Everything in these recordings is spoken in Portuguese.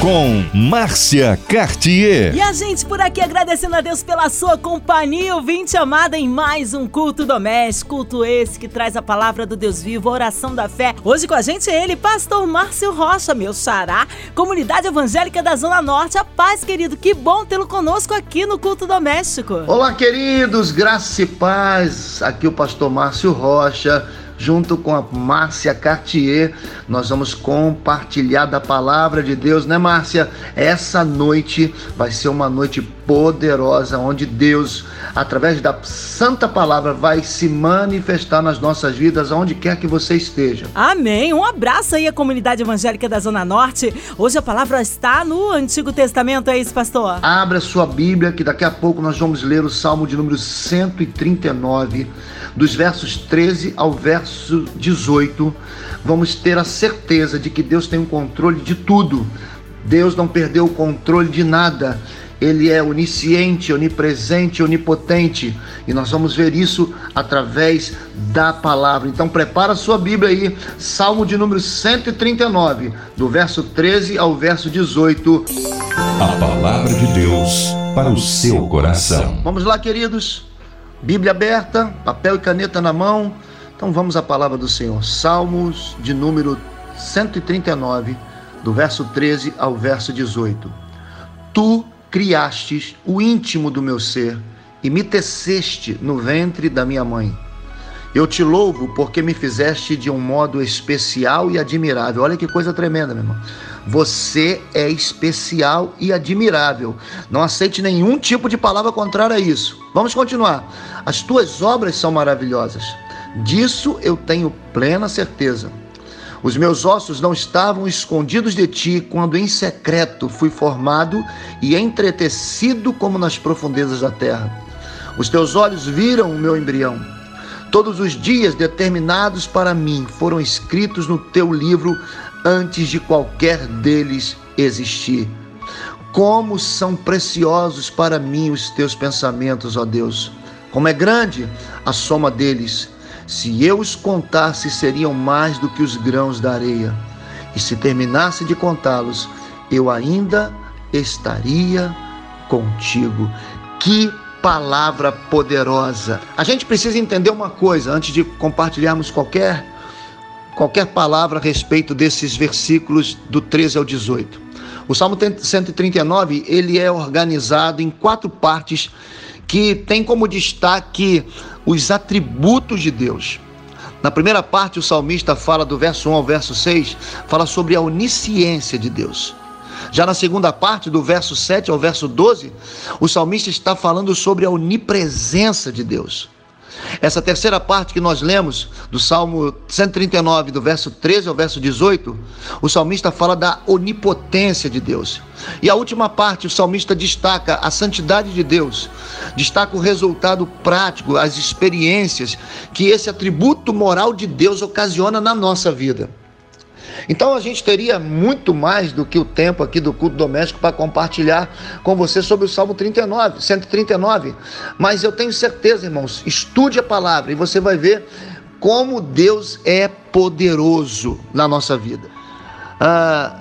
com Márcia Cartier. E a gente por aqui agradecendo a Deus pela sua companhia, ouvinte amada, em mais um culto doméstico, culto esse que traz a palavra do Deus vivo, a oração da fé. Hoje com a gente é ele, pastor Márcio Rocha, meu xará, comunidade evangélica da Zona Norte. A paz, querido, que bom tê-lo conosco aqui no culto doméstico. Olá, queridos, graça e paz. Aqui o pastor Márcio Rocha junto com a Márcia Cartier, nós vamos compartilhar da palavra de Deus, né, Márcia? Essa noite vai ser uma noite poderosa, onde Deus, através da santa palavra, vai se manifestar nas nossas vidas, aonde quer que você esteja. Amém. Um abraço aí à comunidade evangélica da Zona Norte. Hoje a palavra está no Antigo Testamento, é isso, pastor? Abra sua Bíblia, que daqui a pouco nós vamos ler o Salmo de número 139 dos versos 13 ao verso 18, vamos ter a certeza de que Deus tem o um controle de tudo. Deus não perdeu o controle de nada. Ele é onisciente, onipresente, onipotente. E nós vamos ver isso através da palavra. Então prepara a sua Bíblia aí, Salmo de número 139, do verso 13 ao verso 18. A palavra de Deus para o seu coração. Vamos lá, queridos. Bíblia aberta, papel e caneta na mão. Então vamos à palavra do Senhor. Salmos de número 139, do verso 13 ao verso 18. Tu criastes o íntimo do meu ser e me teceste no ventre da minha mãe. Eu te louvo porque me fizeste de um modo especial e admirável. Olha que coisa tremenda, meu irmão. Você é especial e admirável. Não aceite nenhum tipo de palavra contrária a isso. Vamos continuar. As tuas obras são maravilhosas. Disso eu tenho plena certeza. Os meus ossos não estavam escondidos de ti quando em secreto fui formado e entretecido como nas profundezas da terra. Os teus olhos viram o meu embrião. Todos os dias determinados para mim foram escritos no teu livro antes de qualquer deles existir. Como são preciosos para mim os teus pensamentos, ó Deus. Como é grande a soma deles. Se eu os contasse, seriam mais do que os grãos da areia. E se terminasse de contá-los, eu ainda estaria contigo. Que palavra poderosa. A gente precisa entender uma coisa antes de compartilharmos qualquer qualquer palavra a respeito desses versículos do 13 ao 18. O Salmo 139, ele é organizado em quatro partes que tem como destaque os atributos de Deus. Na primeira parte, o salmista fala do verso 1 ao verso 6, fala sobre a onisciência de Deus. Já na segunda parte, do verso 7 ao verso 12, o salmista está falando sobre a onipresença de Deus. Essa terceira parte que nós lemos, do Salmo 139, do verso 13 ao verso 18, o salmista fala da onipotência de Deus. E a última parte, o salmista destaca a santidade de Deus, destaca o resultado prático, as experiências que esse atributo moral de Deus ocasiona na nossa vida. Então a gente teria muito mais do que o tempo aqui do culto doméstico para compartilhar com você sobre o Salmo 39, 139. Mas eu tenho certeza, irmãos, estude a palavra e você vai ver como Deus é poderoso na nossa vida. Ah,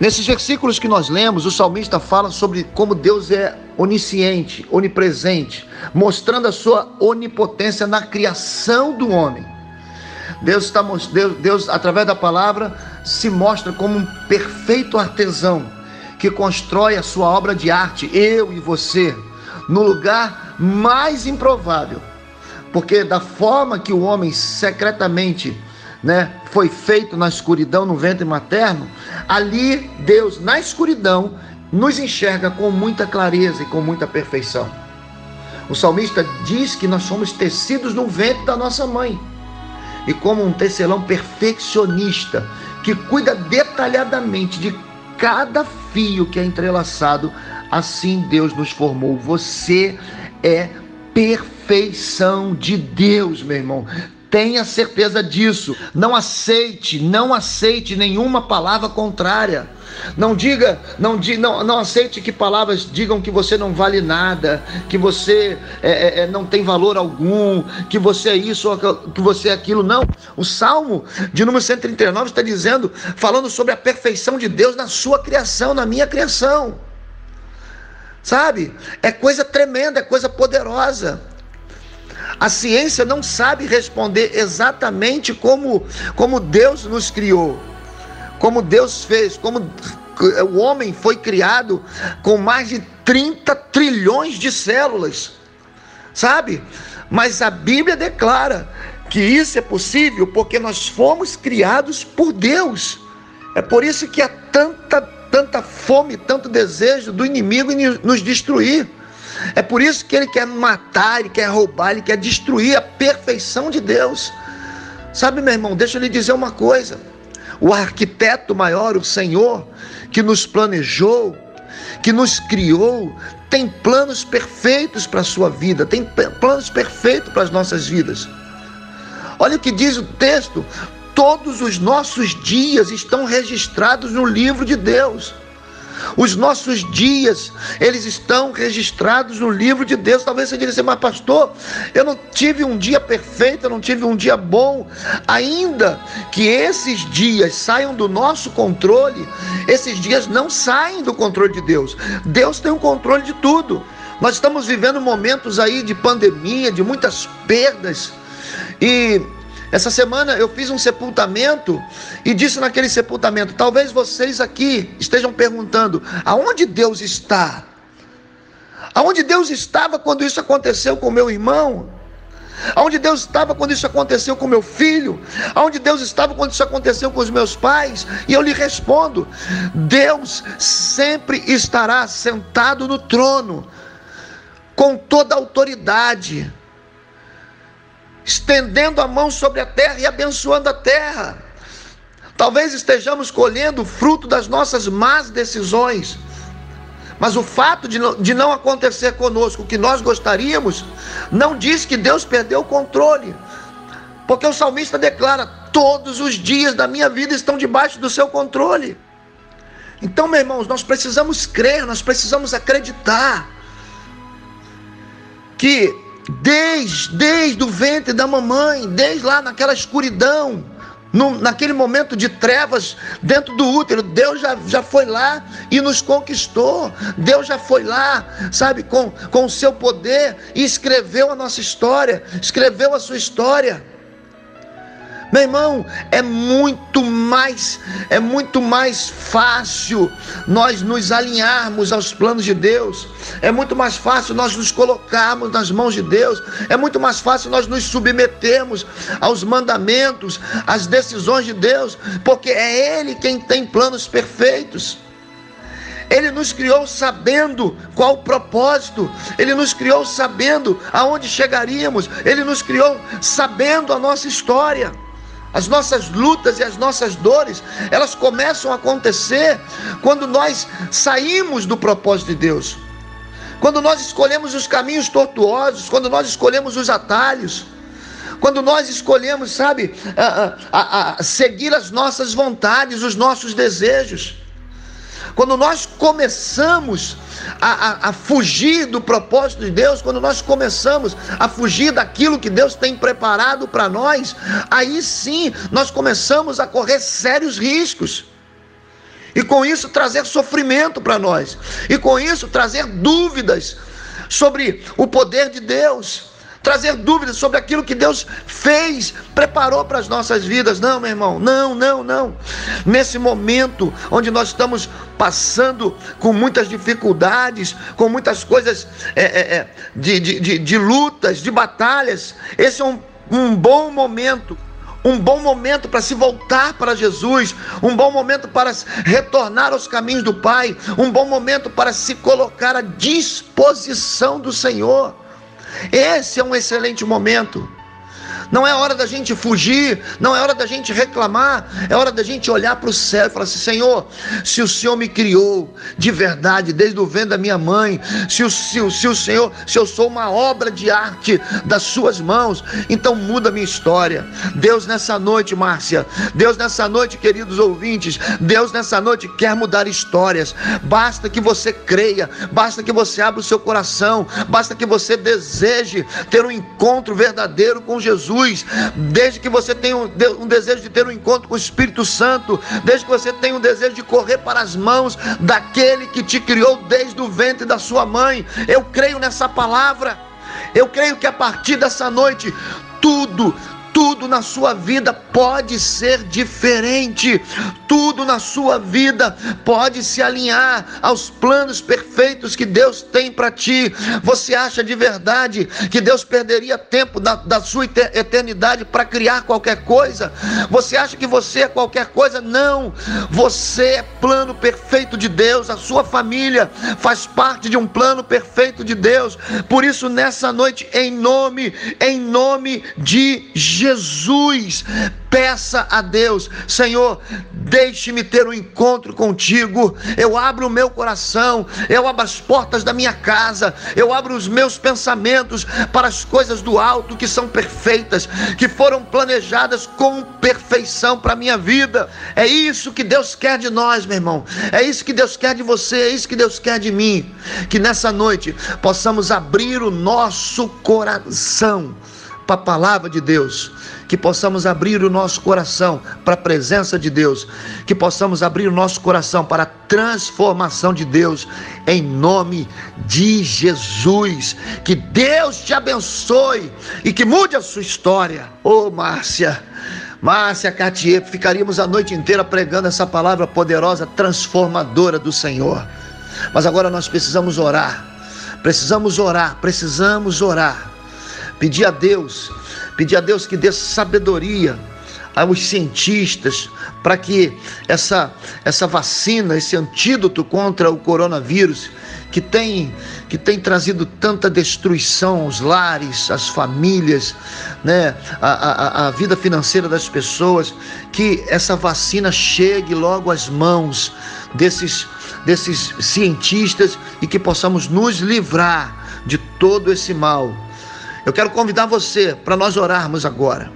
nesses versículos que nós lemos, o salmista fala sobre como Deus é onisciente, onipresente, mostrando a sua onipotência na criação do homem. Deus, está, Deus, Deus, através da palavra, se mostra como um perfeito artesão que constrói a sua obra de arte, eu e você, no lugar mais improvável. Porque da forma que o homem secretamente né, foi feito na escuridão, no ventre materno, ali Deus, na escuridão, nos enxerga com muita clareza e com muita perfeição. O salmista diz que nós somos tecidos no ventre da nossa mãe e como um tecelão perfeccionista que cuida detalhadamente de cada fio que é entrelaçado, assim Deus nos formou. Você é perfeição de Deus, meu irmão. Tenha certeza disso. Não aceite, não aceite nenhuma palavra contrária. Não diga, não, não, não aceite que palavras digam que você não vale nada, que você é, é, é não tem valor algum, que você é isso ou que você é aquilo. Não. O Salmo de número 139 está dizendo, falando sobre a perfeição de Deus na sua criação, na minha criação. Sabe? É coisa tremenda, é coisa poderosa. A ciência não sabe responder exatamente como, como Deus nos criou, como Deus fez, como o homem foi criado com mais de 30 trilhões de células, sabe? Mas a Bíblia declara que isso é possível porque nós fomos criados por Deus. É por isso que há tanta, tanta fome, tanto desejo do inimigo nos destruir. É por isso que ele quer matar, ele quer roubar, ele quer destruir a perfeição de Deus. Sabe, meu irmão, deixa eu lhe dizer uma coisa. O arquiteto maior, o Senhor, que nos planejou, que nos criou, tem planos perfeitos para a sua vida, tem planos perfeitos para as nossas vidas. Olha o que diz o texto: todos os nossos dias estão registrados no livro de Deus. Os nossos dias, eles estão registrados no livro de Deus. Talvez você diga assim, mas pastor, eu não tive um dia perfeito, eu não tive um dia bom. Ainda que esses dias saiam do nosso controle, esses dias não saem do controle de Deus. Deus tem o controle de tudo. Nós estamos vivendo momentos aí de pandemia, de muitas perdas. E essa semana eu fiz um sepultamento e disse naquele sepultamento: talvez vocês aqui estejam perguntando, aonde Deus está? Aonde Deus estava quando isso aconteceu com meu irmão? Aonde Deus estava quando isso aconteceu com meu filho? Aonde Deus estava quando isso aconteceu com os meus pais? E eu lhe respondo: Deus sempre estará sentado no trono, com toda autoridade estendendo a mão sobre a terra e abençoando a terra. Talvez estejamos colhendo o fruto das nossas más decisões, mas o fato de não, de não acontecer conosco o que nós gostaríamos, não diz que Deus perdeu o controle, porque o salmista declara: todos os dias da minha vida estão debaixo do seu controle. Então, meus irmãos, nós precisamos crer, nós precisamos acreditar que desde, desde o ventre da mamãe, desde lá naquela escuridão, no, naquele momento de trevas dentro do útero, Deus já, já foi lá e nos conquistou. Deus já foi lá, sabe, com, com o seu poder e escreveu a nossa história, escreveu a sua história. Meu irmão, é muito mais, é muito mais fácil nós nos alinharmos aos planos de Deus. É muito mais fácil nós nos colocarmos nas mãos de Deus. É muito mais fácil nós nos submetermos aos mandamentos, às decisões de Deus, porque é Ele quem tem planos perfeitos. Ele nos criou sabendo qual o propósito, Ele nos criou sabendo aonde chegaríamos, Ele nos criou sabendo a nossa história. As nossas lutas e as nossas dores, elas começam a acontecer quando nós saímos do propósito de Deus. Quando nós escolhemos os caminhos tortuosos, quando nós escolhemos os atalhos, quando nós escolhemos, sabe, a, a, a seguir as nossas vontades, os nossos desejos. Quando nós começamos a, a, a, fugir do propósito de Deus, quando nós começamos a fugir daquilo que Deus tem preparado para nós, aí sim nós começamos a correr sérios riscos. E com isso trazer sofrimento para nós. E com isso trazer dúvidas sobre o poder de Deus trazer dúvidas sobre aquilo que Deus fez, preparou para as nossas vidas. Não, meu irmão, não, não, não. Nesse momento onde nós estamos passando com muitas dificuldades, com muitas coisas é, é, é de, de, de, de lutas, de batalhas, esse é um, um bom momento um bom momento para se voltar para Jesus, um bom momento para retornar aos caminhos do Pai, um bom momento para se colocar à disposição do Senhor. Esse é um excelente momento. Não é hora da gente fugir, não é hora da gente reclamar, é hora da gente olhar para o céu e falar assim: Senhor, se o Senhor me criou de verdade, desde o vento da minha mãe, se o, se, o, se o Senhor, se eu sou uma obra de arte das Suas mãos, então muda a minha história. Deus, nessa noite, Márcia, Deus, nessa noite, queridos ouvintes, Deus, nessa noite, quer mudar histórias. Basta que você creia, basta que você abra o seu coração, basta que você deseje ter um encontro verdadeiro com Jesus, desde que você tenha um desejo de ter um encontro com o Espírito Santo, desde que você tenha um desejo de correr para as mãos daquele que te criou desde o ventre da sua mãe. Eu creio nessa palavra. Eu creio que a partir dessa noite tudo, tudo na sua vida pode ser diferente, tudo na sua vida pode se alinhar aos planos perfeitos que Deus tem para ti. Você acha de verdade que Deus perderia tempo da, da sua eternidade para criar qualquer coisa? Você acha que você é qualquer coisa? Não, você é plano perfeito de Deus, a sua família faz parte de um plano perfeito de Deus. Por isso, nessa noite, em nome, em nome de Jesus Jesus. Peça a Deus, Senhor, deixe-me ter um encontro contigo. Eu abro o meu coração, eu abro as portas da minha casa, eu abro os meus pensamentos para as coisas do alto que são perfeitas, que foram planejadas com perfeição para a minha vida. É isso que Deus quer de nós, meu irmão. É isso que Deus quer de você, é isso que Deus quer de mim. Que nessa noite possamos abrir o nosso coração para a palavra de Deus, que possamos abrir o nosso coração para a presença de Deus, que possamos abrir o nosso coração para a transformação de Deus, em nome de Jesus. Que Deus te abençoe e que mude a sua história. Ô oh, Márcia, Márcia Cartier, ficaríamos a noite inteira pregando essa palavra poderosa, transformadora do Senhor. Mas agora nós precisamos orar. Precisamos orar, precisamos orar Pedir a Deus, pedir a Deus que dê sabedoria aos cientistas para que essa, essa vacina, esse antídoto contra o coronavírus, que tem, que tem trazido tanta destruição aos lares, às famílias, né, a, a, a vida financeira das pessoas, que essa vacina chegue logo às mãos desses, desses cientistas e que possamos nos livrar de todo esse mal eu quero convidar você para nós orarmos agora.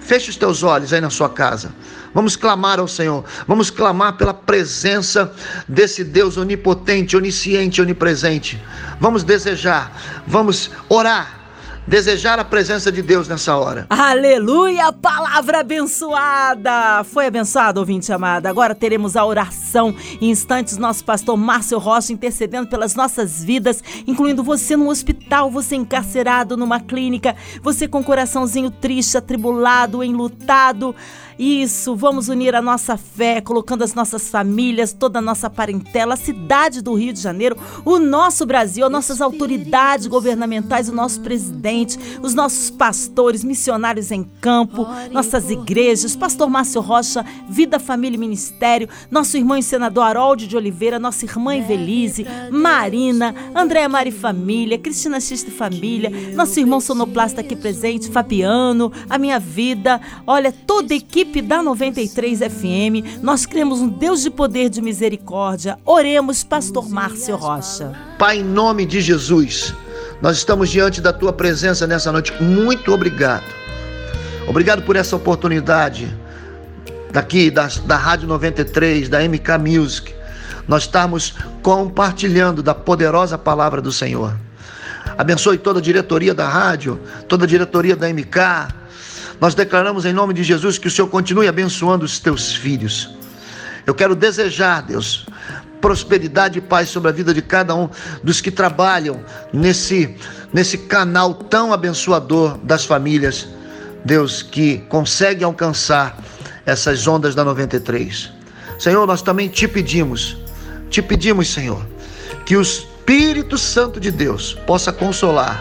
Feche os teus olhos aí na sua casa. Vamos clamar ao Senhor. Vamos clamar pela presença desse Deus onipotente, onisciente, onipresente. Vamos desejar, vamos orar desejar a presença de Deus nessa hora. Aleluia! Palavra abençoada! Foi abençoado, ouvinte amada. Agora teremos a oração. Em instantes, nosso pastor Márcio Rocha intercedendo pelas nossas vidas, incluindo você no hospital, você encarcerado numa clínica, você com coraçãozinho triste, atribulado, enlutado. Isso, vamos unir a nossa fé, colocando as nossas famílias, toda a nossa parentela, a cidade do Rio de Janeiro, o nosso Brasil, as nossas autoridades governamentais, o nosso presidente, os nossos pastores, missionários em campo, nossas igrejas, pastor Márcio Rocha, Vida, Família e Ministério, nosso irmão e senador Harold de Oliveira, nossa irmã Evelise, Marina, Andréa Mari Família, Cristina Xista Família, nosso irmão sonoplasta aqui presente, Fabiano, a minha vida, olha, toda a equipe equipe da 93 FM, nós cremos um Deus de poder de misericórdia. Oremos, Pastor Márcio Rocha. Pai, em nome de Jesus, nós estamos diante da tua presença nessa noite. Muito obrigado. Obrigado por essa oportunidade daqui da, da Rádio 93, da MK Music. Nós estamos compartilhando da poderosa palavra do Senhor. Abençoe toda a diretoria da rádio, toda a diretoria da MK, nós declaramos em nome de Jesus que o Senhor continue abençoando os teus filhos. Eu quero desejar, Deus, prosperidade e paz sobre a vida de cada um dos que trabalham nesse, nesse canal tão abençoador das famílias, Deus, que consegue alcançar essas ondas da 93. Senhor, nós também te pedimos, te pedimos, Senhor, que o Espírito Santo de Deus possa consolar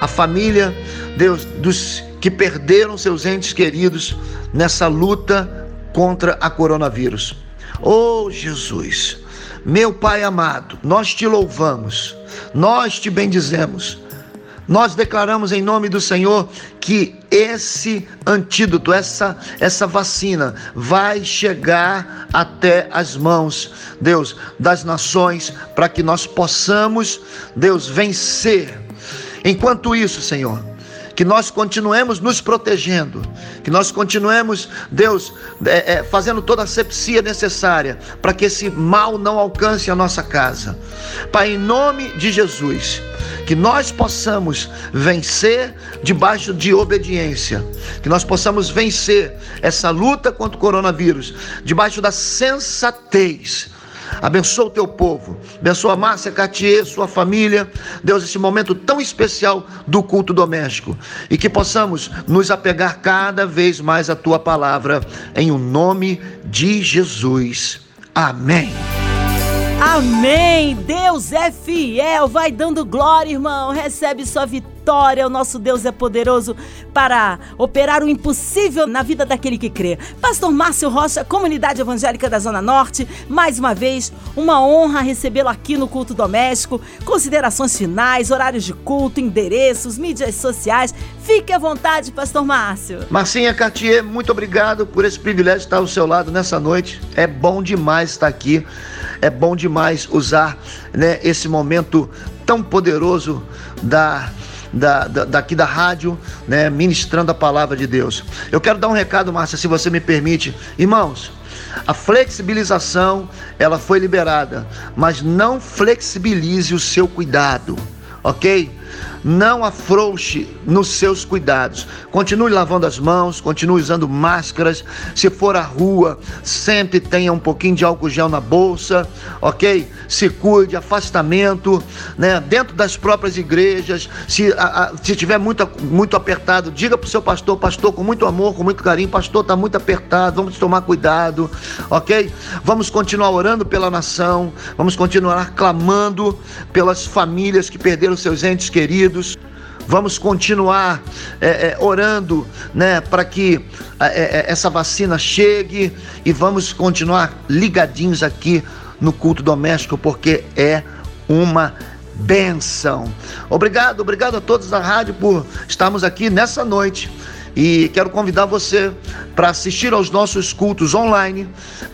a família, Deus, dos que perderam seus entes queridos nessa luta contra a coronavírus. Oh Jesus, meu Pai amado, nós te louvamos, nós te bendizemos. Nós declaramos em nome do Senhor que esse antídoto, essa, essa vacina vai chegar até as mãos, Deus, das nações, para que nós possamos, Deus, vencer. Enquanto isso, Senhor, que nós continuemos nos protegendo, que nós continuemos, Deus, é, é, fazendo toda a sepsia necessária para que esse mal não alcance a nossa casa. Pai, em nome de Jesus, que nós possamos vencer debaixo de obediência, que nós possamos vencer essa luta contra o coronavírus debaixo da sensatez Abençoa o teu povo. Abençoa a Márcia Cartier, sua família. Deus, esse momento tão especial do culto doméstico. E que possamos nos apegar cada vez mais à tua palavra. Em o nome de Jesus. Amém. Amém. Deus é fiel. Vai dando glória, irmão. Recebe sua vitória vitória. O nosso Deus é poderoso para operar o impossível na vida daquele que crê. Pastor Márcio Rocha, Comunidade Evangélica da Zona Norte, mais uma vez, uma honra recebê-lo aqui no culto doméstico. Considerações finais, horários de culto, endereços, mídias sociais. Fique à vontade, Pastor Márcio. Marcinha Cartier, muito obrigado por esse privilégio de estar ao seu lado nessa noite. É bom demais estar aqui. É bom demais usar né, esse momento tão poderoso da da, da, daqui da rádio, né, ministrando a palavra de Deus. Eu quero dar um recado, Márcia, se você me permite. Irmãos, a flexibilização, ela foi liberada, mas não flexibilize o seu cuidado, ok? Não afrouxe nos seus cuidados. Continue lavando as mãos, continue usando máscaras. Se for à rua, sempre tenha um pouquinho de álcool gel na bolsa, ok? Se cuide, afastamento, né? Dentro das próprias igrejas, se, a, a, se tiver muito, muito apertado, diga para o seu pastor, pastor, com muito amor, com muito carinho, pastor, está muito apertado, vamos tomar cuidado, ok? Vamos continuar orando pela nação, vamos continuar clamando pelas famílias que perderam seus entes queridos. Vamos continuar é, é, orando né, para que é, é, essa vacina chegue e vamos continuar ligadinhos aqui no culto doméstico, porque é uma benção. Obrigado, obrigado a todos da rádio por estarmos aqui nessa noite. E quero convidar você para assistir aos nossos cultos online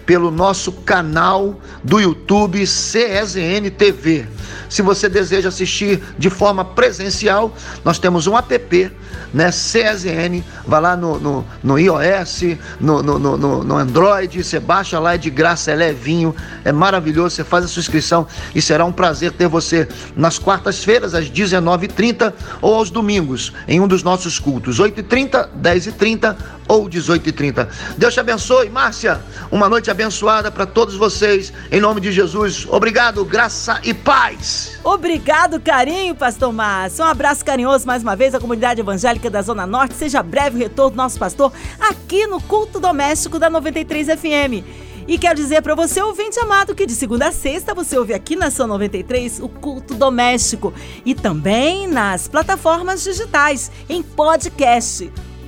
pelo nosso canal do YouTube CSN TV. Se você deseja assistir de forma presencial, nós temos um app, né? CSN, vai lá no, no, no iOS, no, no, no, no Android, você baixa lá, é de graça, é levinho, é maravilhoso, você faz a sua inscrição e será um prazer ter você nas quartas-feiras, às 19h30 ou aos domingos, em um dos nossos cultos, 8h30, 10h30 ou 18h30. Deus te abençoe, Márcia, uma noite abençoada para todos vocês, em nome de Jesus. Obrigado, graça e paz. Obrigado, carinho, pastor Márcio. Um abraço carinhoso mais uma vez à comunidade evangélica da Zona Norte. Seja breve o retorno do nosso pastor aqui no culto doméstico da 93 FM. E quero dizer para você, ouvinte amado, que de segunda a sexta você ouve aqui na São 93 o culto doméstico e também nas plataformas digitais, em podcast